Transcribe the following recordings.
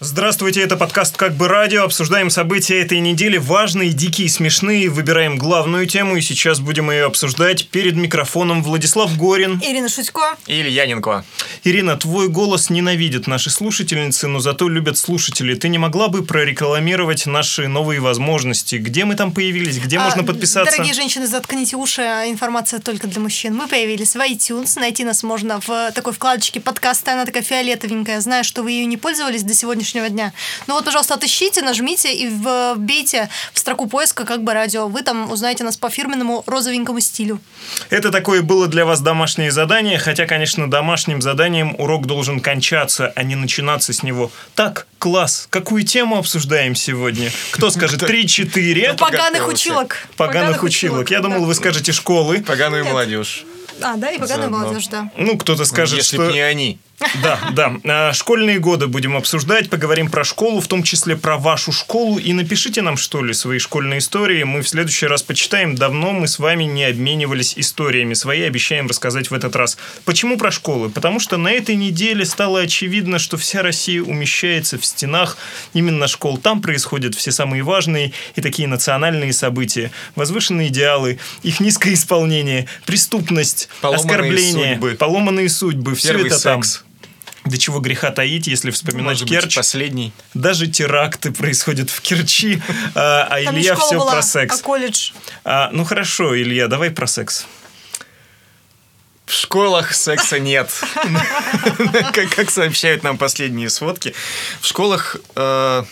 Здравствуйте, это подкаст «Как бы радио». Обсуждаем события этой недели, важные, дикие, смешные. Выбираем главную тему, и сейчас будем ее обсуждать. Перед микрофоном Владислав Горин. Ирина Шутько. И Илья Ненко. Ирина, твой голос ненавидят наши слушательницы, но зато любят слушатели. Ты не могла бы прорекламировать наши новые возможности? Где мы там появились? Где А, можно подписаться? Дорогие женщины, заткните уши, а информация только для мужчин. Мы появились в iTunes, найти нас можно в такой вкладочке подкаста, она такая фиолетовенькая. Знаю, что вы ее не пользовались до сегодняшнего дня. Ну вот, пожалуйста, отыщите, нажмите и вбейте в строку поиска как бы радио. Вы там узнаете нас по фирменному розовенькому стилю. Это такое было для вас домашнее задание, хотя, конечно, домашним заданием урок должен кончаться, а не начинаться с него. Так, класс, какую тему обсуждаем сегодня? Кто скажет? Три-четыре? Поганых готовился. училок. Поганых училок. Я думал, вы скажете школы. Поганую молодежь. А, да, и поганая молодежь, да. Ну, кто-то скажет, Если что... б не они. Да, да. А, Школьные годы будем обсуждать, поговорим про школу, в том числе про вашу школу. И напишите нам, что ли, свои школьные истории. Мы в следующий раз почитаем. Давно мы с вами не обменивались историями. Свои обещаем рассказать в этот раз. Почему про школы? Потому что на этой неделе стало очевидно, что вся Россия умещается в стенах именно школ. Там происходят все самые важные и такие национальные события. Возвышенные идеалы, их низкое исполнение, преступность, Поломанные оскорбления, судьбы. поломанные судьбы. Все Первый это там. До чего греха таить, если вспоминать Может быть, Керчь. последний. Даже теракты происходят в Керчи, а, а Илья все была, про секс. а колледж. А, ну хорошо, Илья, давай про секс. В школах секса нет. Как как сообщают нам последние сводки. В школах э,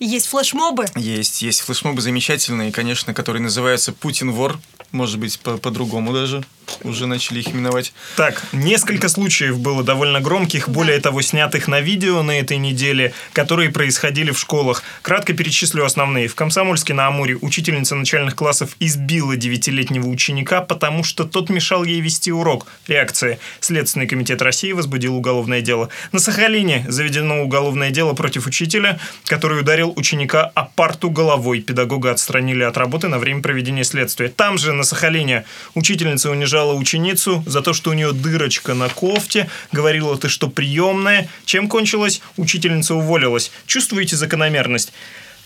Есть флешмобы. есть есть флешмобы замечательные, конечно, которые называются «Путин вор». Может быть, по- по-другому даже. Уже начали их именовать. Так, несколько случаев было довольно громких, более того, снятых на видео на этой неделе, которые происходили в школах. Кратко перечислю основные. В Комсомольске на Амуре учительница начальных классов избила девятилетнего ученика, потому что тот мешал ей вести урок. Реакция. Следственный комитет России возбудил уголовное дело. На Сахалине заведено уголовное дело против учителя, который ударил ученика о парту головой. Педагога отстранили от работы на время проведения следствия. Там же, на Сахалине, учительница унижала ученицу за то, что у нее дырочка на кофте. Говорила, ты что, приемная? Чем кончилось? Учительница уволилась. Чувствуете закономерность?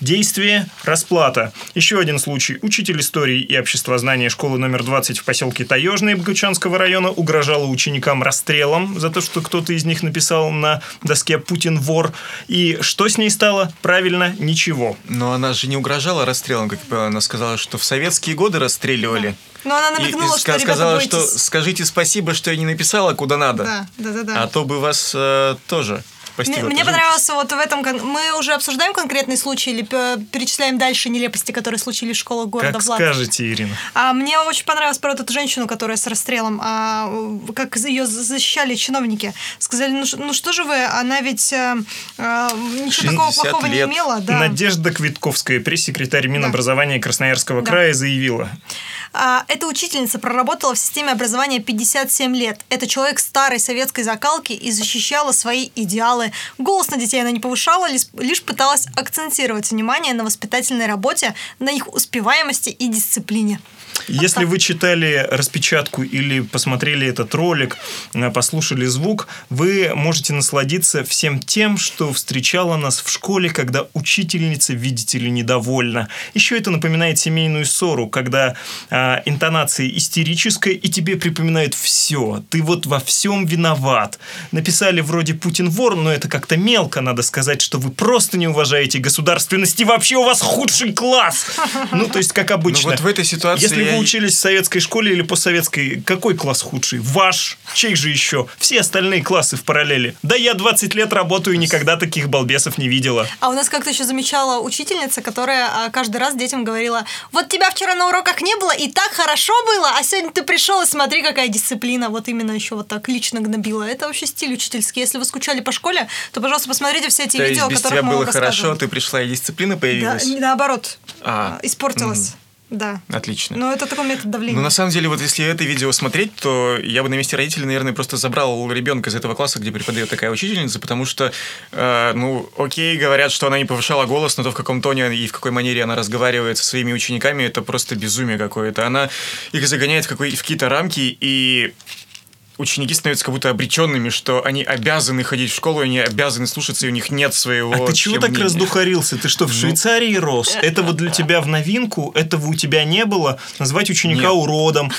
Действие – расплата. Еще один случай. Учитель истории и обществознания школы номер 20 в поселке Таежный Богучанского района угрожала ученикам расстрелом за то, что кто-то из них написал на доске «Путин вор». И что с ней стало? Правильно, ничего. Но она же не угрожала расстрелом, как я. Она сказала, что в советские годы расстреливали. Но она И- и намекнула, ска- что, сказала, бойтесь. что скажите спасибо, что я не написала, куда надо. Да, да, да, да. А то бы вас э, тоже Мне, мне тоже. понравился вот в этом... Мы уже обсуждаем конкретный случай или пе- перечисляем дальше нелепости, которые случились в школах города Как Влад? скажете, Ирина. А мне очень понравилось про эту женщину, которая с расстрелом, а, как ее защищали чиновники. Сказали, ну, ну что же вы, она ведь э, ничего такого 60 плохого не лет. имела. Да. Надежда Квитковская, пресс-секретарь Минобразования Красноярского Да. края, заявила. А, Эта учительница проработала в системе образования 57 лет. Это человек старой советской закалки и защищала свои идеалы. Голос на детей она не повышала, лишь, лишь пыталась акцентировать внимание на воспитательной работе, на их успеваемости и дисциплине. Если вы читали распечатку или посмотрели этот ролик, э, послушали звук, вы можете насладиться всем тем, что встречало нас в школе, когда учительница, видите ли, недовольна. Еще это напоминает семейную ссору, когда а, интонация истерическая, и тебе припоминают все. Ты вот во всем виноват. Написали вроде Путин вор, но это как-то мелко, надо сказать, что вы просто не уважаете государственность, и вообще у вас худший класс. Ну, то есть, как обычно. Ну, вот в этой ситуации Если вы я- учились в советской школе или постсоветской, какой класс худший? Ваш. Чей же еще? Все остальные классы в параллели. Да я 20 лет работаю и никогда таких балбесов не видела. А у нас как-то еще замечала учительница, которая а, каждый раз детям говорила, вот тебя вчера на уроках не было, и так хорошо было, а сегодня ты пришел, и смотри, какая дисциплина. Вот именно еще вот так лично гнобила. Это вообще стиль учительский. Если вы скучали по школе, то, пожалуйста, посмотрите все эти То видео, о без которых тебя мы вам было хорошо, ты пришла и дисциплина Да, появилась? не наоборот. А, А, Испортилась. Да. Отлично. Но это такой метод давления. Ну, на самом деле, вот если это видео смотреть, то я бы на месте родителей, наверное, просто забрал ребенка из этого класса, где преподает такая учительница, потому что, э, ну, окей, говорят, что она не повышала голос, но то, в каком тоне и в какой манере она разговаривает со своими учениками, это просто безумие какое-то. Она их загоняет в, какой- в какие-то рамки, и ученики становятся как будто обреченными, что они обязаны ходить в школу, они обязаны слушаться, и у них нет своего... А ты чего так мнения. раздухарился? Ты что, в Швейцарии рос? Этого для тебя в новинку? Этого у тебя не было? Назвать ученика Нет. уродом?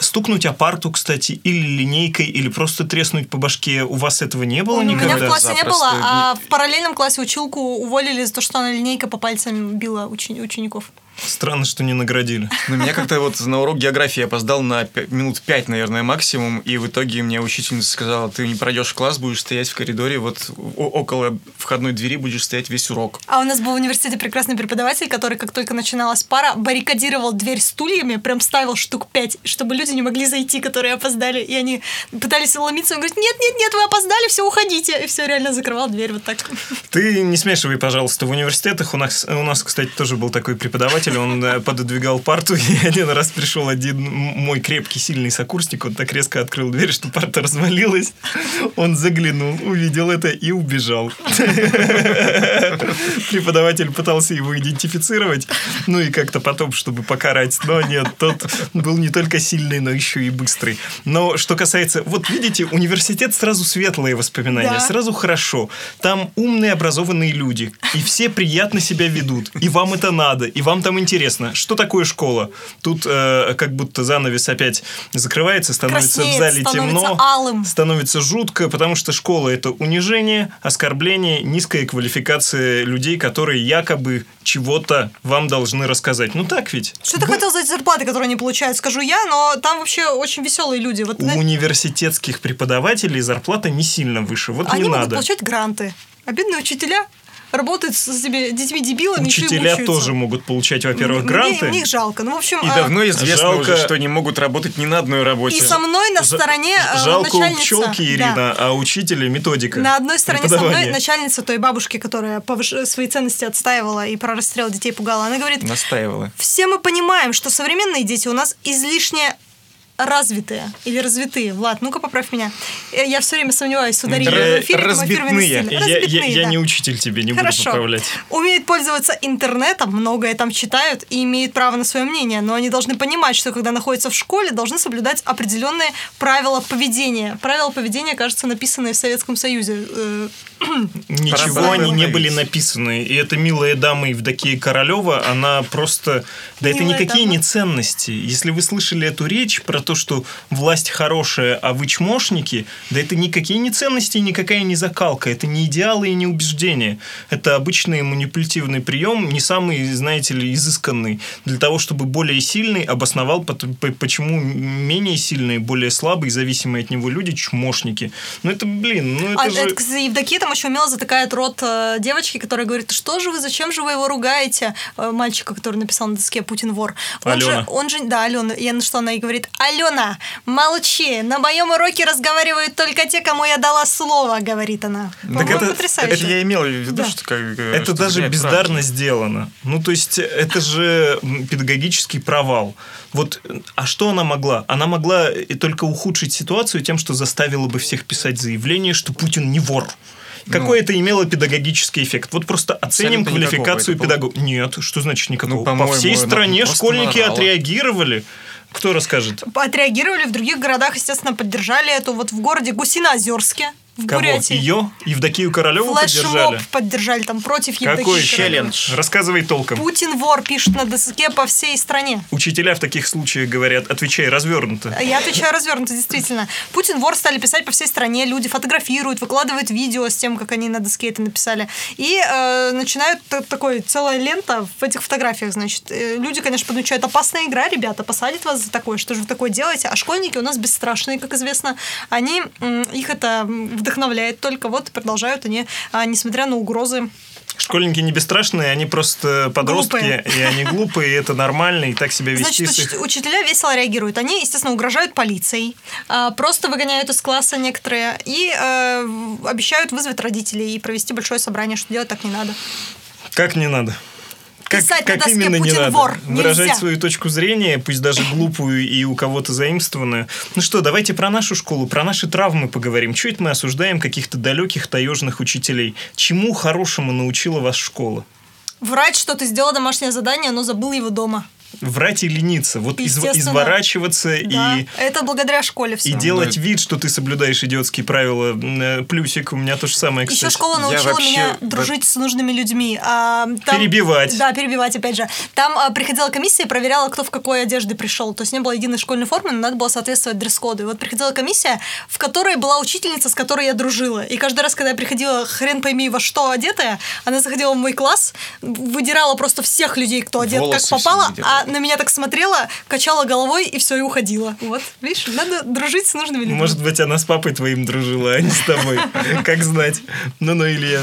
Стукнуть о парту, кстати, или линейкой, или просто треснуть по башке. У вас этого не было У меня никогда? в классе не Запросто. было, а в параллельном классе училку уволили за то, что она линейка по пальцам била учени- учеников. Странно, что не наградили. Ну, меня как-то вот на урок географии я опоздал на минут пять, наверное, максимум, и в итоге мне учительница сказала, ты не пройдешь в класс, будешь стоять в коридоре, вот около входной двери будешь стоять весь урок. А у нас был в университете прекрасный преподаватель, который, как только начиналась пара, баррикадировал дверь стульями, прям ставил штук пять, чтобы люди не могли зайти, которые опоздали. И они пытались ломиться. Он говорит, нет, нет, нет, вы опоздали, все, уходите. И все, реально закрывал дверь вот так. Ты не смешивай, пожалуйста, в университетах. У нас, у нас кстати, тоже был такой преподаватель. Он э, пододвигал парту, и один раз пришел один мой крепкий, сильный сокурсник. Он так резко открыл дверь, что парта развалилась. Он заглянул, увидел это и убежал. Преподаватель пытался его идентифицировать, ну и как-то потом, чтобы покарать. Но нет, тот был не только сильный, но еще и быстрый. Но что касается... Вот видите, университет сразу светлые воспоминания, Да. сразу хорошо. Там умные, образованные люди, и все приятно себя ведут. И вам это надо, и вам там интересно. Что такое школа? Тут э, как будто занавес опять закрывается, становится Краснеет, в зале становится темно, алым. становится жутко, потому что школа это унижение, оскорбление, низкая квалификация людей, которые якобы чего-то вам должны рассказать. Ну так ведь? Что ты хотел за эти зарплаты, которые они получают, скажу я, но там вообще очень веселые люди. Вот У на- университетских преподавателей зарплата не сильно выше. Вот они не могут надо. получать гранты. А бедные учителя работают с этими детьми-дебилами, еще и Учителя тоже могут получать, во-первых, Мне- гранты. Мне их жалко. Ну, в общем, И а, давно известно жалко- уже, что они могут работать не на одной работе. и со мной на стороне э, Жалко у начальница. пчелки, Да. Ирина, а учителя методика. На одной стороне со мной начальница той бабушки, которая повыш- свои ценности отстаивала и про расстрел детей пугала. Она говорит, Настаивала. все мы понимаем, что современные дети у нас излишне развитые или развитые. Влад, ну-ка поправь меня. Э, Я все время сомневаюсь с ударением Р- в эфире, это разбитные. стиль. Я, я- Разбитные, я да. не учитель тебе, не Хорошо. буду поправлять. Умеют пользоваться интернетом, многое там читают и имеют право на свое мнение, но они должны понимать, что когда находятся в школе, должны соблюдать определенные правила поведения. Правила поведения, кажется, написанные в Советском Союзе. Э, Ничего они не были написаны. И эта милая дама Евдокия Королева, она просто... Да это Милая никакие дама. не ценности. Если вы слышали эту речь про то, что власть хорошая, а вы чмошники, да это никакие не ценности никакая не закалка. Это не идеалы и не убеждения. Это обычный манипулятивный прием, не самый, знаете ли, изысканный. Для того, чтобы более сильный обосновал, почему менее сильные, более слабые, зависимые от него люди чмошники. Ну это, блин, ну это а же... это, кстати, Евдокия там еще умело затыкает рот э, девочки, которая говорит, что же вы, зачем же вы его ругаете? Э, мальчика, который написал на доске «Путин вор». Он Алена. же, он же, да, Алена, я на что она и говорит, Алена, молчи, на моем уроке разговаривают только те, кому я дала слово, говорит она. По-моему, это- потрясающе. Это я имел в виду, Да. что как... э, Это что даже бездарно рамки. сделано. Ну, то есть, это же педагогический провал. Вот, э, а что она могла? Она могла и только ухудшить ситуацию тем, что заставила бы всех писать заявление, что Путин не вор. Какой это имело педагогический эффект? Вот просто оценим квалификацию было- педагога. Нет, что значит никакого? Ну, По всей стране школьники наорала. отреагировали. Кто расскажет? Отреагировали в других городах, естественно, поддержали эту. Вот в городе Гусиноозерске, в Кого? Бурятии. Ее? Евдокию Королеву Флешмоб поддержали? поддержали там против Какой Евдокии Королевой. челлендж? Рассказывай толком. Путин вор пишет на доске по всей стране. Учителя в таких случаях говорят, отвечай развернуто. Я отвечаю развернуто, действительно. Путин вор стали писать по всей стране, люди фотографируют, выкладывают видео с тем, как они на доске это написали. И э, начинают такой целая лента в этих фотографиях, значит. Э, Люди, конечно, подмечают, опасная игра, ребята, посадят вас за такое, что же вы такое делаете? А школьники у нас бесстрашные, как известно. Они, их это м, вдохновляет только, вот продолжают они, а, несмотря на угрозы, Школьники не бесстрашные, они просто подростки, Глупые. и они глупые, и это нормально, и так себя вести Значит, их... уч- учителя весело реагируют. Они, естественно, угрожают полицией, а, просто выгоняют из класса некоторые и э, обещают вызвать родителей и провести большое собрание, что делать так не надо. Как не надо? Как, Писать на как доске именно не «Путин надо? вор» Выражать нельзя. свою точку зрения, пусть даже глупую и у кого-то заимствованную. Ну что, давайте про нашу школу, про наши травмы поговорим. Это мы осуждаем каких-то далеких таежных учителей? Чему хорошему научила вас школа? Врать, что ты сделал домашнее задание, но забыл его дома. Врать и лениться. Вот изв- изворачиваться Да, и это благодаря школе все. и делать Ну, вид, что ты соблюдаешь идиотские правила. Э, Плюсик, у меня то же самое, кстати. Еще школа Я научила вообще меня в- дружить с нужными людьми. А, там- Перебивать. Да, перебивать, опять же. Там а, приходила комиссия проверяла, кто в какой одежде пришел. То есть не было единой школьной формы, но надо было соответствовать дресс-коду. И вот приходила комиссия, в которой была учительница, с которой я дружила. И каждый раз, когда я приходила, хрен пойми, во что одетая, она заходила в мой класс, выдирала просто всех людей, кто одет Волосы как все попало, выдирала. На меня так смотрела, качала головой и все, и уходила. Вот, видишь, надо дружить с нужными людьми. Может быть, она с папой твоим дружила, а не с тобой. Как знать. Ну-ну, Илья.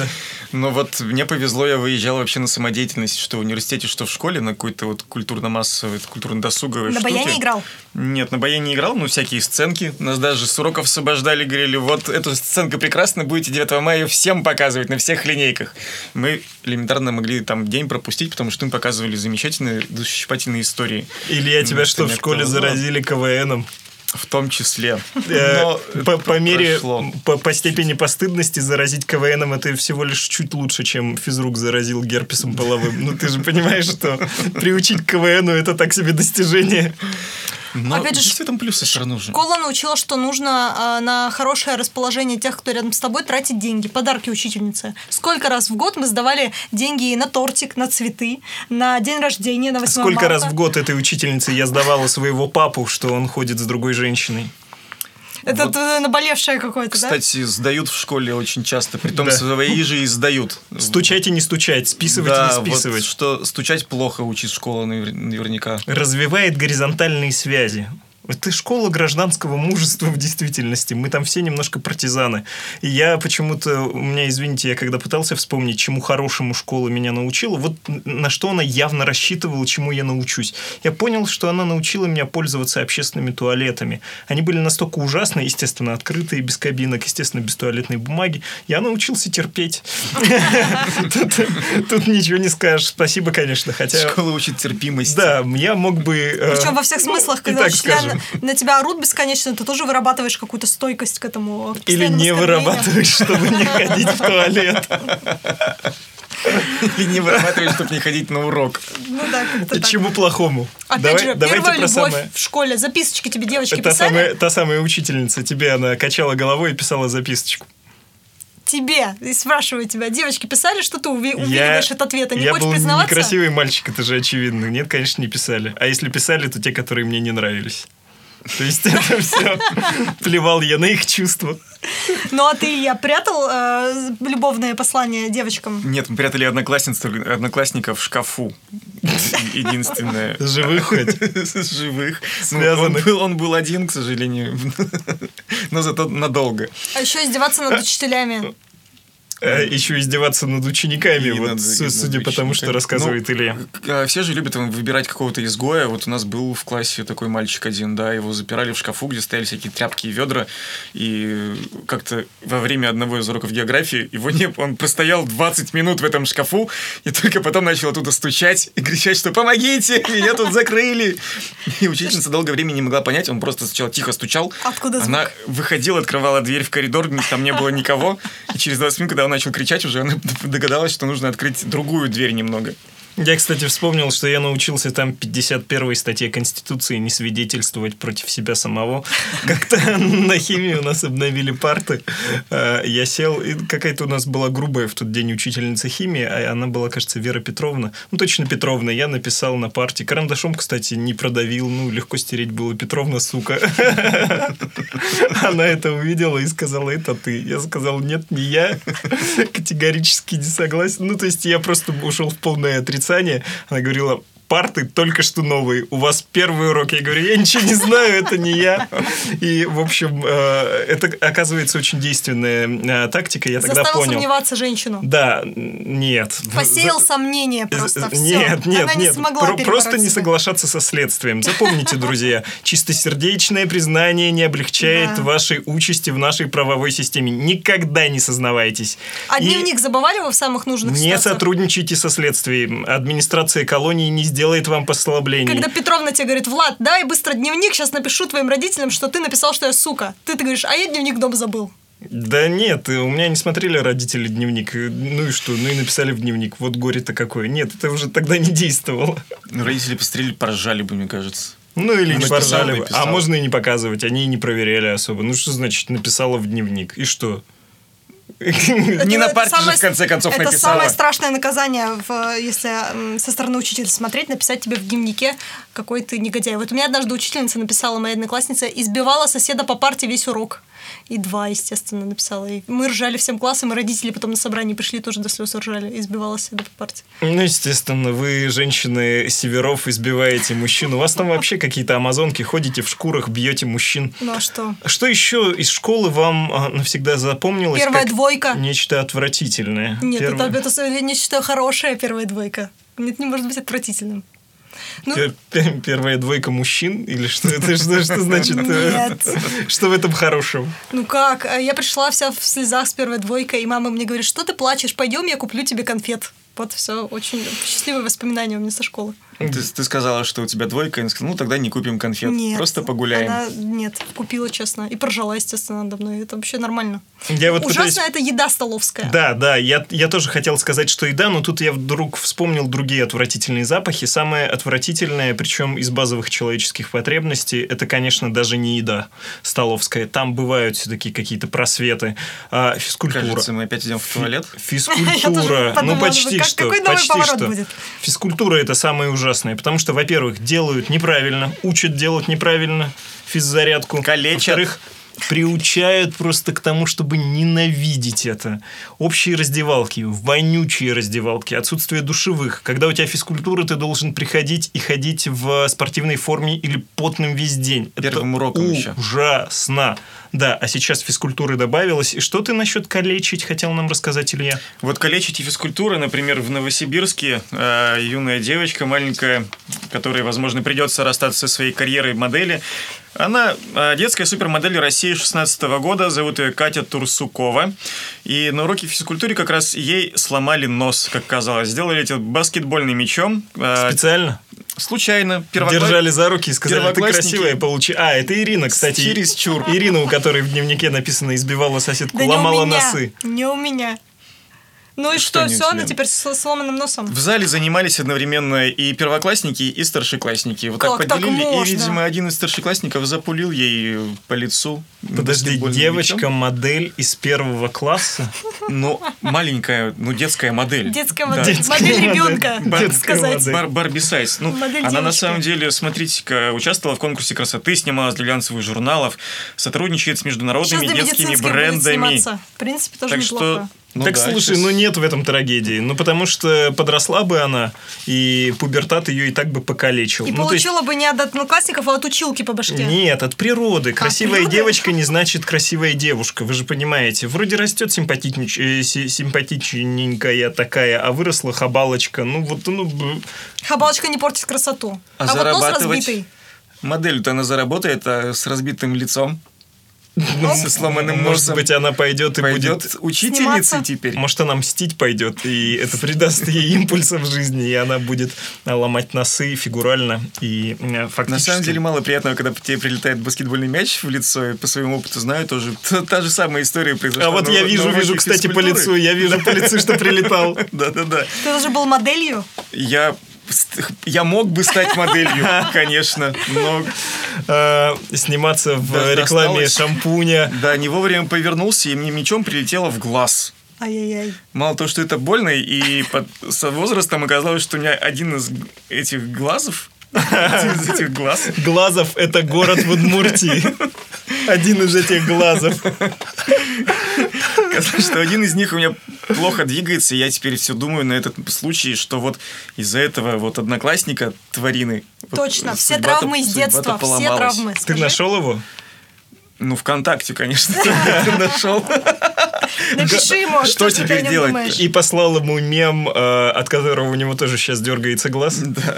Ну вот мне повезло, я выезжал вообще на самодеятельность, что в университете, что в школе, на какой-то вот культурно-массовой, культурно-досуговой На штуке. баяне играл? Нет, на баяне не играл, но всякие сценки. Нас даже с уроков освобождали, говорили, вот эту сценку прекрасно, будете 9 мая всем показывать на всех линейках. Мы элементарно могли там день пропустить, потому что им показывали замечательные, душещипательные истории. Илья, тебя Ну, что, в школе заразили КВНом? В том числе. Э, Но по, по мере, по, по степени постыдности заразить КВНом это всего лишь чуть лучше, чем физрук заразил герпесом половым. Ну ты же понимаешь, что приучить к КВНу это так себе достижение. Но Опять же, в этом плюсы все равно же. Школа научила, что нужно э, на хорошее расположение тех, кто рядом с тобой, тратить деньги, подарки учительнице. Сколько раз в год мы сдавали деньги на тортик, на цветы, на день рождения, на 8 Сколько марта. раз в год этой учительнице я сдавала своего папу, что он ходит с другой женщиной? Это Вот. наболевшее какое-то, да? Кстати, сдают в школе очень часто, при том Да. свои же и сдают. Стучать и не стучать, списывать да, и не списывать. вот что стучать плохо учит школа навер- наверняка. развивает горизонтальные связи. Это школа гражданского мужества в действительности. Мы там все немножко партизаны. И я почему-то, у меня, извините, я когда пытался вспомнить, чему хорошему школа меня научила, вот на что она явно рассчитывала, чему я научусь. Я понял, что она научила меня пользоваться общественными туалетами. Они были настолько ужасны, естественно, открытые, без кабинок, естественно, без туалетной бумаги. Я научился терпеть. Тут- ничего не скажешь. Спасибо, конечно. Хотя... Школа учит терпимость. Да, я мог бы... э, Причем во всех смыслах, когда. На, тебя орут бесконечно, ты тоже вырабатываешь какую-то стойкость к этому. к Или не вырабатываешь, чтобы не ходить в туалет. И не вырабатывать, чтобы не ходить на урок. Ну да, как-то. Чему плохому? Опять Давай- же, давайте первая про любовь самое. в школе. Записочки тебе девочки Та писали? самая, та самая учительница, тебе она качала головой и писала записочку. Тебе. И спрашиваю тебя. Девочки писали, что ты уви- увиливаешь от ответа? Не я хочешь был признаваться? некрасивый мальчик, это же очевидно. Нет, конечно, не писали. А если писали, то те, которые мне не нравились. То есть это все. Плевал я на их чувства. Ну а ты, я прятал э, любовное послание девочкам? Нет, мы прятали одноклассниц, одноклассника в шкафу. Единственное. Живых хоть. Живых. Ну, Связанных. Он был, он был один, к сожалению. Но зато надолго. А еще издеваться над учителями. А еще издеваться над учениками, И вот над- с- и над судя по тому, что учениками. рассказывает Ну, Илья. А, Все же любят выбирать какого-то изгоя. Вот у нас был в классе такой мальчик один, да, его запирали в шкафу, где стояли всякие тряпки и ведра. И как-то во время одного из уроков географии его не... он простоял 20 минут в этом шкафу, и только потом начал оттуда стучать и кричать, что «Помогите! Меня тут закрыли!» И учительница долгое время не могла понять, он просто сначала тихо стучал. Откуда звук? Она выходила, открывала дверь в коридор, там не было никого. И через 20 минут, когда он начал кричать уже, она догадалась, что нужно открыть другую дверь немного. Я, кстати, вспомнил, что я научился там 51 статье Конституции не свидетельствовать против себя самого. Как-то на химии у нас обновили парты. А, Я сел, и какая-то у нас была грубая в тот день учительница химии, а она была, кажется, Вера Петровна. Ну, точно Петровна. Я написал на парте. Карандашом, кстати, не продавил. Ну, легко стереть было. Петровна, сука. Она это увидела и сказала, это ты. Я сказал, нет, не я. Категорически не согласен. Ну, то есть я просто ушел в полное отрицание. Она говорила, парты только что новые. У вас первый урок. Я говорю, я ничего не знаю, это не я. И, в общем, э, это оказывается очень действенная э, тактика. Я тогда Заставил понял. сомневаться женщину. Да, нет. Посеял За- сомнения просто. З- всё. Нет, нет, Она не нет. смогла Про- просто не соглашаться со следствием. Запомните, друзья, чистосердечное признание не облегчает Да. вашей участи в нашей правовой системе. Никогда не сознавайтесь. А И дневник забывали вы в самых нужных Не ситуациях? сотрудничайте со следствием. Администрация колонии не сделает вам послаблений. Когда Петровна тебе говорит, Влад, дай быстро дневник, сейчас напишу твоим родителям, что ты написал, что я сука. Ты, ты говоришь, а я дневник дома забыл. Да нет, у меня не смотрели родители дневник. Ну и что? Ну и написали в дневник. Вот горе-то какое. Нет, это уже тогда не действовало. Ну, родители посмотрели, поржали бы, мне кажется. Ну или не Написал, поржали бы. А можно и не показывать. Они и не проверяли особо. Ну что значит написала в дневник? И что? Не на парте же, в конце концов, это написала. самое страшное наказание, если со стороны учителя смотреть, написать тебе в дневнике, какой ты негодяй. Вот у меня однажды учительница написала, моя одноклассница, избивала соседа по парте весь урок. И два, естественно, написала. И мы ржали всем классом, и родители потом на собрании пришли, тоже до слез ржали. Избивала соседа по парте. Ну, естественно, вы, женщины северов, избиваете мужчин. У вас там вообще какие-то амазонки, ходите в шкурах, бьете мужчин. Ну а что? Что еще из школы вам а, навсегда запомнилось? Первая двойка. Нечто отвратительное. Нет, Первое- это, это, я не считаю хорошая первая двойка. Нет, не может быть отвратительным. Ну, Пер- пер- Первая двойка мужчин? Или что это? Что, что значит? э, Нет. Что в этом хорошего? Ну как? А Я пришла вся в слезах с первой двойкой, и мама мне говорит, что ты плачешь, пойдем, я куплю тебе конфет. Вот все, очень счастливые воспоминания у меня со школы. Ты, ты сказала, что у тебя двойка, и сказала, ну тогда не купим конфет, Нет. просто погуляем. Она, нет, купила, честно. И поржала, естественно, надо мной. Это вообще нормально. Я вот Ужасно пытаюсь- это еда столовская. Да, да, я, я тоже хотел сказать, что еда, но тут я вдруг вспомнил другие отвратительные запахи. Самое отвратительное, причем из базовых человеческих потребностей, это, конечно, даже не еда столовская. Там бывают все-таки какие-то просветы. А, физкультура. Кажется, мы опять идем в туалет. Физкультура. Ну, почти что. какой новый почти поворот что. будет? Физкультура это самое ужасное, потому что, во-первых, делают неправильно, учат делать неправильно физзарядку. Калечат. Во-вторых, приучают просто к тому, чтобы ненавидеть это. Общие раздевалки, вонючие раздевалки, отсутствие душевых. Когда у тебя физкультура, ты должен приходить и ходить в спортивной форме или потным весь день. Первым это уроком еще. ужасно. Да, а сейчас физкультуры добавилось. И что ты насчет калечить хотел нам рассказать, Илья? Вот калечить и физкультура, например, в Новосибирске э, юная девочка маленькая, которой, возможно, придется расстаться со своей карьерой модели, она э, детская супермодель России 16 года, зовут ее Катя Турсукова. И на уроке физкультуры как раз ей сломали нос, как казалось. Сделали это баскетбольным мячом. э, Специально? случайно. Первокла- Держали за руки и сказали, ты красивая, получи. А, это Ирина, кстати. Чересчур. Ирина, у которой в дневнике написано, избивала соседку, Да не ломала у меня. носы. Не у меня. Ну и Что все, она теперь с сломанным носом. В зале занимались одновременно и первоклассники, и старшеклассники. Вот так Как так поделили, и, можно? видимо, один из старшеклассников запулил ей по лицу. Подожди, баскетбольным девочка мячом. модель из первого класса? Ну, маленькая, ну, детская модель. Детская Да. модель, Детская модель ребенка, так сказать. Бар- Барби Сайз. Ну, Модель она на самом деле, смотрите-ка, участвовала в конкурсе красоты, снималась для глянцевых журналов, сотрудничает с международными детскими брендами. В принципе, тоже Так неплохо. что... ну так да, слушай, сейчас- ну нет в этом трагедии. Ну потому что подросла бы она, и пубертат ее и так бы покалечил. И ну, то есть- получила бы не от одноклассников, а от училки по башке. Нет, от природы. Красивая природа? девочка не значит красивая девушка. Вы же понимаете. Вроде растет симпатичнич- э, си- симпатичненькая такая, а выросла хабалочка. Ну вот, ну... Хабалочка не портит красоту. А А, вот нос разбитый. Модель-то она заработает а с разбитым лицом, со сломанным Может быть, она пойдет и пойдет будет... учительницей теперь. Может, она мстить пойдет, и это придаст ей импульса в жизни, и она будет э, ломать носы фигурально и э, фактически... На самом деле мало приятного, когда тебе прилетает баскетбольный мяч в лицо, и по своему опыту знаю тоже. Та, та же самая история произошла. А вот я вижу, вижу, кстати, по лицу, я вижу по лицу, что прилетал. Да-да-да. Ты тоже был моделью? Я, я мог бы стать моделью, конечно, но Э, Сниматься в Да, рекламе досталось. шампуня. да, не вовремя повернулся, и мне мечом прилетело в глаз. Ай-яй-яй. Мало того, что это больно, и под- со возрастом оказалось, что у меня один из этих глазов, из этих глаз, Глазов – это город в Удмуртии. Один из этих глазов. Оказалось, что один из них у меня плохо двигается, и я теперь все думаю на этот случай, что вот из-за этого вот одноклассника тварины... вот Точно, все судьба-то- травмы из детства, все травмы. Ты Скажи. нашел его? Ну, ВКонтакте, конечно, нашел. Напиши ему, Что ты о теперь делать? думаешь. И послал ему мем, э, от которого у него тоже сейчас дергается глаз. Да.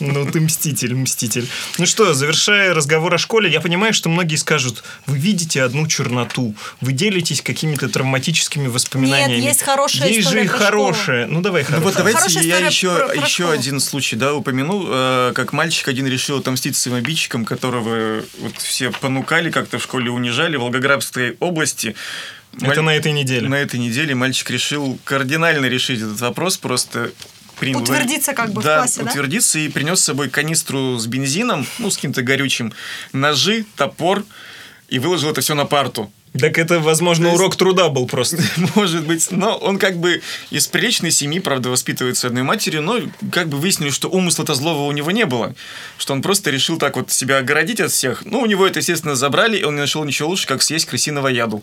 Ну, ты мститель, мститель. Ну что, завершая разговор о школе, я понимаю, что многие скажут, вы видите одну черноту, вы делитесь какими-то травматическими воспоминаниями. Нет, есть хорошая Есть история же и хорошая. Ну, давай Ну хорошая. вот давайте Хорошая я еще, про- про еще один случай, да, упомяну, э, как мальчик один решил отомстить своим обидчикам, которого вот все понукали, как-то в школе унижали в Волгоградской области. Это Маль- на этой неделе. На этой неделе мальчик решил кардинально решить этот вопрос, просто принял- Утвердиться как бы в да, классе, да? утвердиться и принес с собой канистру с бензином, ну, с каким-то горючим, ножи, топор, и выложил это все на парту. Так это, возможно, То есть- урок труда был просто. Может быть, но он как бы из приличной семьи, правда, воспитывается одной матерью, но как бы выяснили, что умысла-то злого у него не было, что он просто решил так вот себя огородить от всех. Ну, у него это, естественно, забрали, и он не нашел ничего лучше, как съесть крысиного яду.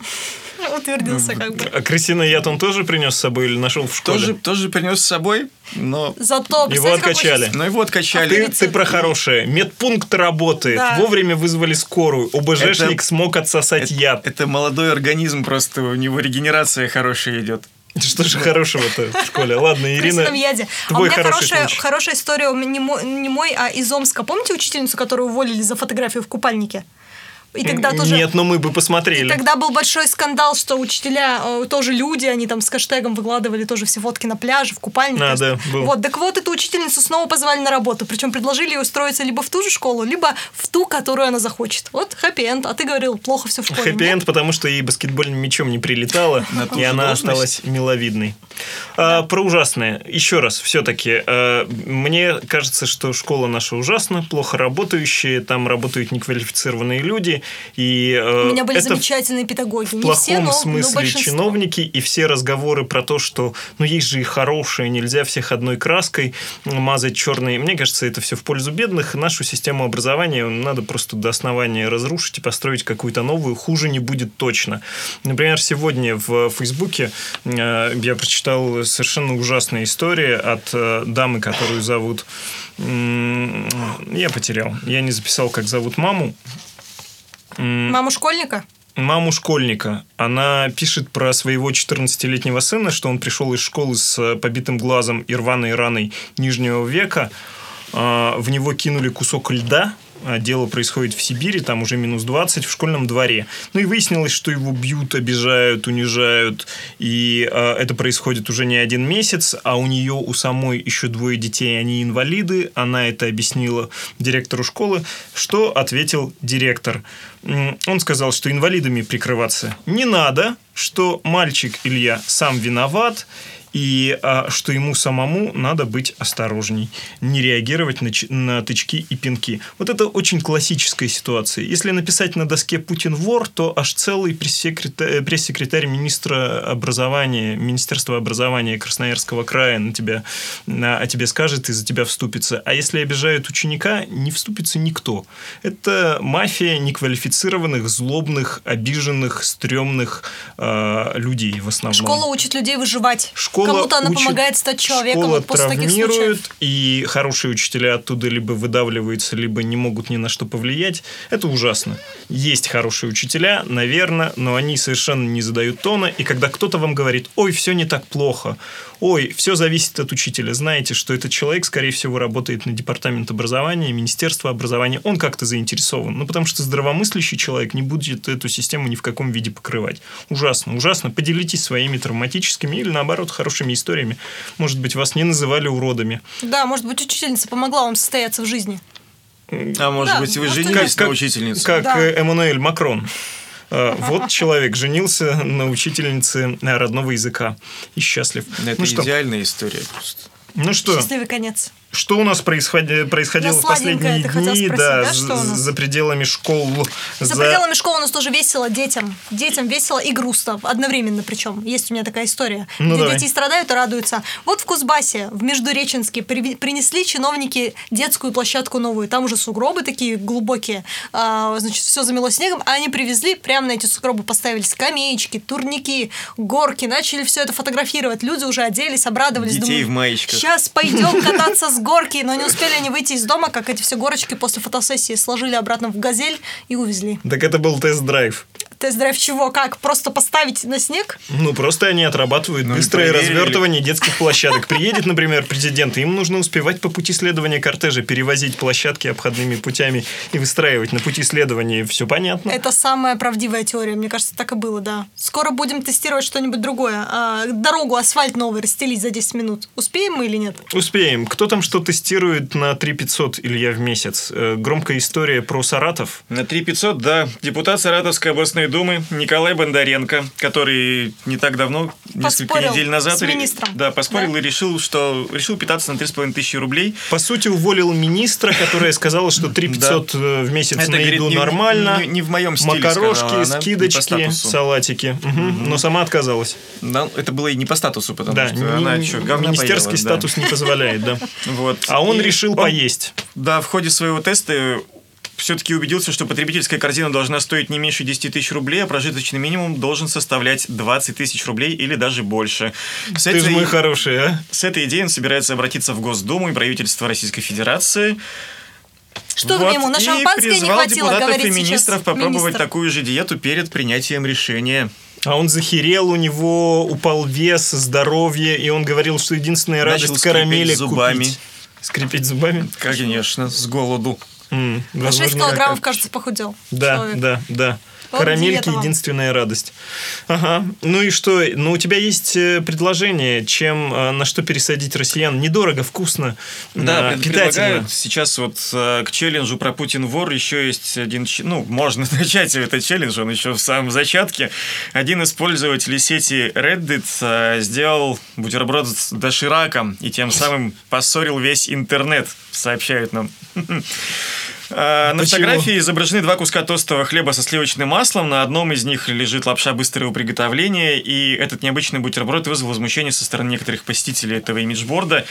Утвердился как бы. А крысиный яд он тоже принес с собой или нашел в школе? Тоже, тоже принес с собой, но, Зато, Его откачали. но его Ты, откачали. ты про хорошее. Медпункт работает. Да. Вовремя вызвали скорую. ОБЖшник Это- смог отсосать яд. Это молодой организм, просто у него регенерация хорошая идет. Что же хорошего-то в школе? Ладно, в Ирина, яде. А у твой меня хороший хорошая, случай. хорошая история, у меня не мой, не мой, а из Омска. Помните учительницу, которую уволили за фотографию в купальнике? И тогда тоже... Нет, но мы бы И посмотрели. тогда был большой скандал, что учителя э, тоже люди, они там с хэштегом выкладывали тоже все фотки на пляже, в купальнике. А, да, был. Вот, так вот, эту учительницу снова позвали на работу. Причем предложили ей устроиться либо в ту же школу, либо в ту, которую она захочет. Вот хэппи-энд. А ты говорил, плохо все в школе. Хэппи-энд, потому что ей баскетбольным мячом не прилетало, и она осталась миловидной. А, про ужасное. Еще раз, все-таки, мне кажется, что школа наша ужасна, плохо работающая, там работают неквалифицированные люди, и э, У меня были это замечательные педагоги. в Не плохом все, но, но смысле большинство. чиновники и все разговоры про то, что ну есть же и хорошие, нельзя всех одной краской мазать черной. Мне кажется, это все в пользу бедных. Нашу систему образования надо просто до основания разрушить и построить какую-то новую. Хуже не будет точно. Например, сегодня в Фейсбуке э, я прочитал совершенно ужасная история от э, дамы, которую зовут... Я потерял. Я не записал, как зовут маму. Маму школьника? маму школьника. Она пишет про своего 14-летнего сына, что он пришел из школы с э, побитым глазом и рваной раной нижнего века. А, В него кинули кусок льда. А Дело происходит в Сибири, там уже минус 20, в школьном дворе. Ну и выяснилось, что его бьют, обижают, унижают. И э, это происходит уже не один месяц, а у нее у самой еще двое детей, они инвалиды. Она это объяснила директору школы. Что ответил директор? Он сказал, что инвалидами прикрываться не надо, что мальчик Илья сам виноват, и а, что ему самому надо быть осторожней, не реагировать на, на тычки и пинки. Вот это очень классическая ситуация. Если написать на доске «Путин вор», то аж целый пресс-секретарь, пресс-секретарь министра образования, Министерства образования Красноярского края на тебя, на- о тебе скажет и за тебя вступится. А если обижают ученика, не вступится никто. Это мафия неквалифицированных, злобных, обиженных, стрёмных э, людей в основном. Школа учит людей выживать. Школа Кому-то она учит- помогает стать человеком Школа вот после таких травмирует, случаев. и хорошие учителя оттуда либо выдавливаются, либо не могут ни на что повлиять. Это ужасно. Есть хорошие учителя, наверное, но они совершенно не задают тона. И когда кто-то вам говорит, ой, все не так плохо, ой, все зависит от учителя, знаете, что этот человек, скорее всего, работает на департамент образования, Министерство образования, он как-то заинтересован. Ну, потому что здравомыслящий человек не будет эту систему ни в каком виде покрывать. Ужасно, ужасно. Поделитесь своими травматическими или, наоборот, хорошими историями. Может быть, вас не называли уродами. Да, может быть, учительница помогла вам состояться в жизни. А может Да, быть, вы женились как- на учительнице? Как Да. Эммануэль Макрон. Э, Вот человек женился на учительнице э, родного языка и счастлив. Это Ну что, идеальная история просто. ну что, Счастливый конец. Что у нас происходи- происходило в последние дни, спросить, да, да, за пределами школ, За, пределами школы у нас тоже весело детям. Детям весело и грустно. Одновременно причем. Есть у меня такая история. Ну, где давай. дети страдают и радуются. Вот в Кузбассе, в Междуреченске, при- принесли чиновники детскую площадку новую. Там уже сугробы такие глубокие. А, значит, все замело снегом. А они привезли, прямо на эти сугробы поставили скамеечки, турники, горки. Начали все это фотографировать. Люди уже оделись, обрадовались. Детей думают, в маечках. Сейчас пойдем кататься с горки. Но не успели они выйти из дома, как эти все горочки после фотосессии сложили обратно в газель и увезли. Так это был тест-драйв. Тест-драйв чего? Как? Просто поставить на снег? Ну, просто они отрабатывают Ну, и быстрое проверили. развертывание детских площадок. Приедет, например, президент, и им нужно успевать по пути следования кортежа перевозить площадки обходными путями и выстраивать на пути следования. Все понятно. Это самая правдивая теория. Мне кажется, так и было, да. Скоро будем тестировать что-нибудь другое. А, дорогу, асфальт новый расстелить за 10 минут. Успеем мы или нет? Успеем. Кто там что тестирует на 3500, Илья, в месяц? Э, Громкая история про Саратов. На 3500, да, депутат Саратовской областной думы Николай Бондаренко, который не так давно, несколько Поспорил недель назад, с министром. да, поспорил Да? и решил, что решил питаться на 3,5 тысячи рублей. По сути, уволил министра, которая сказала, что 3500 э, в месяц Это, на говорит, еду не- нормально. не- не в моем стиле, Макарошки, сказала не скидочки, салатики. Но сама отказалась. Да, это было и не по статусу, потому Да, что ни- она что, говна министерский поела, да. статус не позволяет, да. Вот. А он И решил он, поесть. Да, в ходе своего теста все-таки убедился, что потребительская корзина должна стоить не меньше 10 тысяч рублей, а прожиточный минимум должен составлять 20 тысяч рублей или даже больше. С Ты же этой- мой хороший, а? С этой идеей он собирается обратиться в Госдуму и правительство Российской Федерации. Что Вот, ему, на и шампанское не призвал хватило, депутатов и министров попробовать министр. такую же диету перед принятием решения. А он захерел, у него упал вес, здоровье, и он говорил, что единственная Начал радость карамели скрипеть зубами. купить. Скрипеть зубами? Конечно, с голоду. На 6 возможно, килограммов, кажется, похудел. Да, человек. да, да. Карамельки единственная радость. Ага. Ну и что? Ну, у тебя есть э, предложение, чем э, на что пересадить россиян? Недорого, вкусно, Да, а, предлагают сейчас вот э, к челленджу про Путин вор еще есть один, ну, можно начать этот челлендж, он еще в самом зачатке. Один из пользователей сети Reddit сделал бутерброд с дошираком и тем самым поссорил весь интернет, сообщают нам. Э, На Почему? фотографии изображены два куска тостового хлеба со сливочным маслом. На одном из них лежит лапша быстрого приготовления. И этот необычный бутерброд вызвал возмущение со стороны некоторых посетителей этого имиджборда.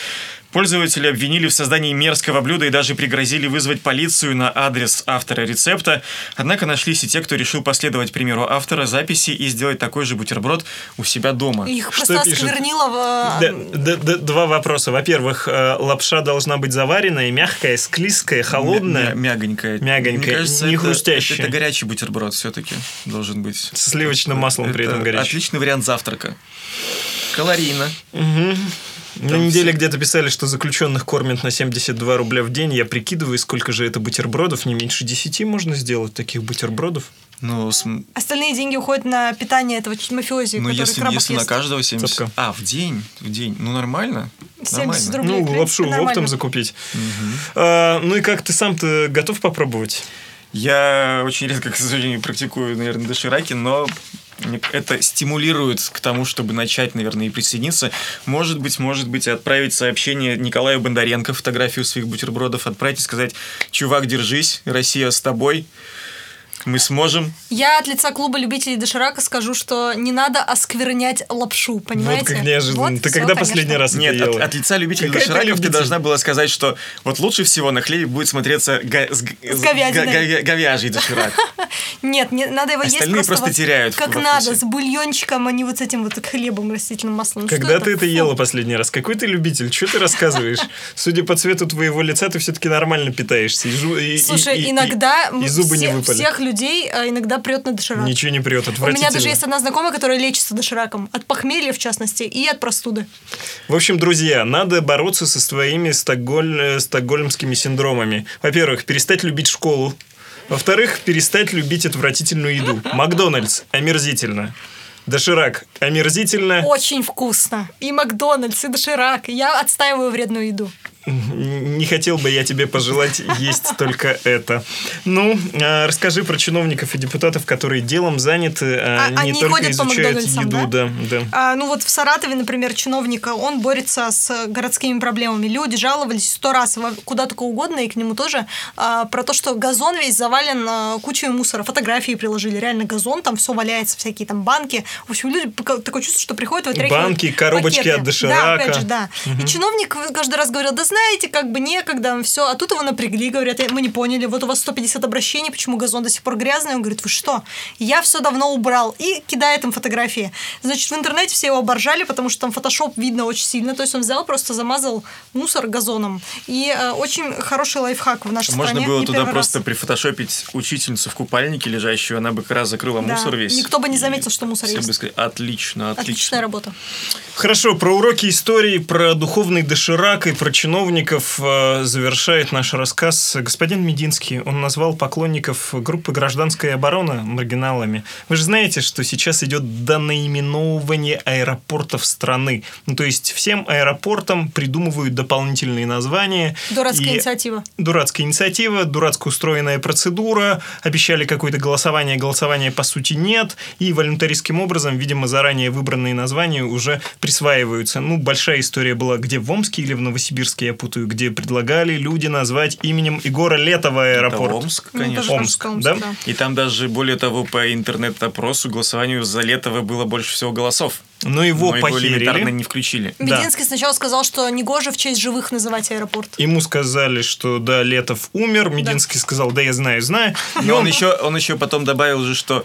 Пользователи обвинили в создании мерзкого блюда и даже пригрозили вызвать полицию на адрес автора рецепта. Однако нашлись и те, кто решил последовать примеру автора записи и сделать такой же бутерброд у себя дома. Их Что просто осквернило в... Да, да, да, два вопроса. Во-первых, э, лапша должна быть заваренная, мягкая, склизкая, холодная, мягонькая. Мягонькая, Мне кажется, не это- хрустящая. Это, горячий бутерброд все-таки должен быть. с сливочным маслом при этом Это горячим. Отличный вариант завтрака. Калорийно. На Там неделе все- где-то писали, что заключенных кормят на 72 рубля в день. Я прикидываю, сколько же это бутербродов. Не меньше 10 можно сделать таких бутербродов. Ну, см- Остальные деньги уходят на питание этого мафиози, ну который если, крабов если на ест. каждого 70... Цапка. А, в день? В день. Ну, нормально. 70 Нормально. рублей, ну, принципе, лапшу нормально. оптом закупить. А, ну и как, ты сам-то готов попробовать? Я очень редко, к сожалению, практикую, наверное, дошираки, но это стимулирует к тому, чтобы начать, наверное, и присоединиться. Может быть, может быть, отправить сообщение Николаю Бондаренко, фотографию своих бутербродов, отправить и сказать, чувак, держись, Россия с тобой, мы сможем. Я от лица клуба любителей доширака скажу, что не надо осквернять лапшу, понимаете? Вот как неожиданно. Вот ты всё, когда конечно. последний раз Нет, это от, ела? от лица любителей Какая ты дошираков ты любитель? должна была сказать, что вот лучше всего на хлебе будет смотреться га- с, С говядиной. говяжий доширак. Нет, не, надо его есть Остальные просто, просто вот теряют как надо, с бульончиком, а не вот с этим вот хлебом растительным маслом. Что Когда ты это Фу. ела последний раз? Какой ты любитель? Что ты рассказываешь? Судя по цвету твоего лица, ты все-таки нормально питаешься. Слушай, и- и- иногда и зубы не все- выпали. всех людей а, иногда прет на доширак. Ничего не прет, У меня даже есть одна знакомая, которая лечится дошираком. От похмелья, в частности, и от простуды. В общем, друзья, надо бороться со своими стокголь- э, стокгольмскими синдромами. Во-первых, перестать любить школу. Во-вторых, перестать любить отвратительную еду. Макдональдс омерзительно. Доширак омерзительно. Очень вкусно. И Макдональдс, и доширак. Я отстаиваю вредную еду. Не хотел бы я тебе пожелать есть только это. Ну, а, расскажи про чиновников и депутатов, которые делом заняты, а А не только изучают еду. Да, да. А, ну вот в Саратове, например, чиновник, он борется с городскими проблемами. Люди жаловались сто раз куда только угодно, и к нему тоже, а, про то, что газон весь завален а, кучей мусора. Фотографии приложили. Реально газон, там все валяется, всякие там банки. В общем, люди, такое чувство, что приходят, вытряхивают Банки, коробочки пакеты. от доширака. Да, опять же, да. И чиновник каждый раз говорил, да знаете, как бы некогда, все. А тут его напрягли, говорят, «Э, мы не поняли, вот у вас 150 обращений, почему газон до сих пор грязный? Он говорит, вы что? Я все давно убрал. И кидает им фотографии. Значит, в интернете все его оборжали, потому что там фотошоп видно очень сильно. То есть он взял, просто замазал мусор газоном. И э, очень хороший лайфхак в нашей Можно стране. было не туда первый просто раз. прифотошопить учительницу в купальнике лежащую, она бы как раз закрыла Да. мусор весь. Никто бы не заметил, что мусор все есть. бы сказали, отлично, отлично. Отличная работа. Хорошо, про уроки истории, про духовный доширак и про чиновников э, завершает наш рассказ господин Мединский. Он назвал поклонников группы «Гражданская оборона» маргиналами. Вы же знаете, что сейчас идет донаименовывание аэропортов страны. Ну, то есть всем аэропортам придумывают дополнительные названия. Дурацкая И- инициатива. дурацкая инициатива, дурацко устроенная процедура, обещали какое-то голосование, голосования по сути нет, и волюнтаристским образом, видимо, заранее выбранные названия уже присваиваются. Ну, большая история была, где в Омске или в Новосибирске, я путаю, где предлагали люди назвать именем Егора Летова Это аэропорт. Омск, Ну, конечно. тоже Омск, кажется, да? И там даже, более того, по интернет-опросу голосованию за Летова было больше всего голосов. Но его Но его элементарно похерили. не включили. Да. Мединский сначала сказал, что негоже в честь живых называть аэропорт. Ему сказали, что да, Летов умер. Мединский сказал, да, я знаю, знаю. И Но он еще, он еще потом добавил же, что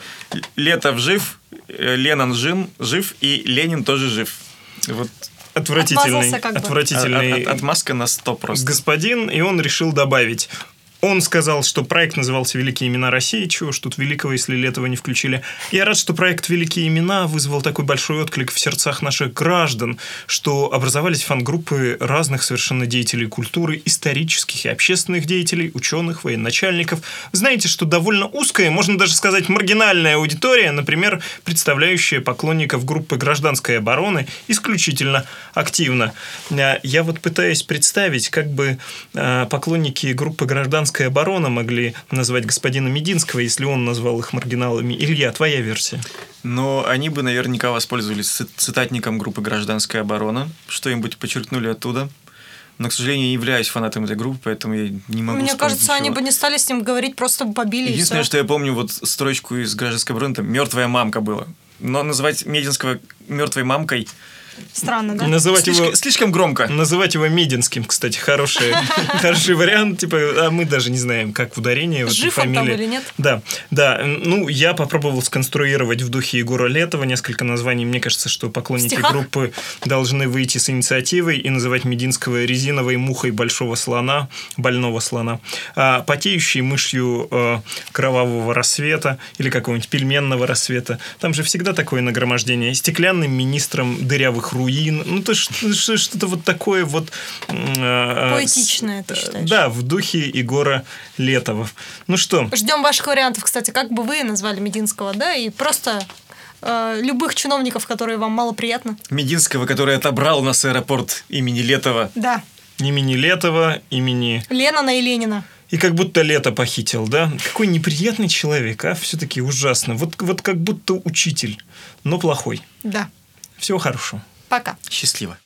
Летов жив, э, Ленин жив, жив и Ленин тоже жив. Вот отвратительный, как бы. отвратительный от- от- отмазка на 100 просто. господин, и он решил добавить. Он сказал, что проект назывался «Великие имена России». Чего ж тут великого, если Летова не включили? Я рад, что проект «Великие имена» вызвал такой большой отклик в сердцах наших граждан, что образовались фан-группы разных совершенно деятелей культуры, исторических и общественных деятелей, ученых, военачальников. Знаете, что довольно узкая, можно даже сказать маргинальная аудитория, например, представляющая поклонников группы гражданской обороны исключительно активно. А, Я вот пытаюсь представить, как бы а, поклонники группы гражданская оборона могли назвать господина Мединского, если он назвал их маргиналами. Илья, твоя версия. Но они бы наверняка воспользовались ци- цитатником группы «Гражданская оборона», что-нибудь подчеркнули оттуда. Но, к сожалению, я не являюсь фанатом этой группы, поэтому я не могу Мне вспомнить кажется, они ничего. бы не стали с ним говорить, просто бы побили и Единственное, что я помню, вот строчку из «Гражданской обороны», там «Мертвая мамка» было. Но называть Мединского «мертвой мамкой» Странно, да? Называть слишком, его... слишком громко. Называть его Мединским, кстати, хороший, хороший вариант. Типа, а мы даже не знаем, как ударение. в этой он там фамилии. или нет? Да, да. Ну, я попробовал сконструировать в духе Егора Летова несколько названий. Мне кажется, что поклонники группы должны выйти с инициативой и называть Мединского резиновой мухой большого слона, больного слона, а потеющей мышью э, кровавого рассвета или какого-нибудь пельменного рассвета. Там же всегда такое нагромождение. Стеклянным министром дырявых руин. Ну, то есть что- что-то вот такое вот... э, э, Поэтичное, ты с- считаешь? Да, в духе Егора Летова. Ну что, Ждем ваших вариантов, кстати, как бы вы назвали Мединского, да, и просто э, любых чиновников, которые вам мало приятно. Мединского, который отобрал у нас аэропорт имени Летова. Да, имени Летова, имени... Ленина и Ленина. И как будто лето похитил, да? Какой неприятный человек, а? Все-таки ужасно. Вот, вот как будто учитель, но плохой. Да. Всего хорошего. Пока. Счастливо.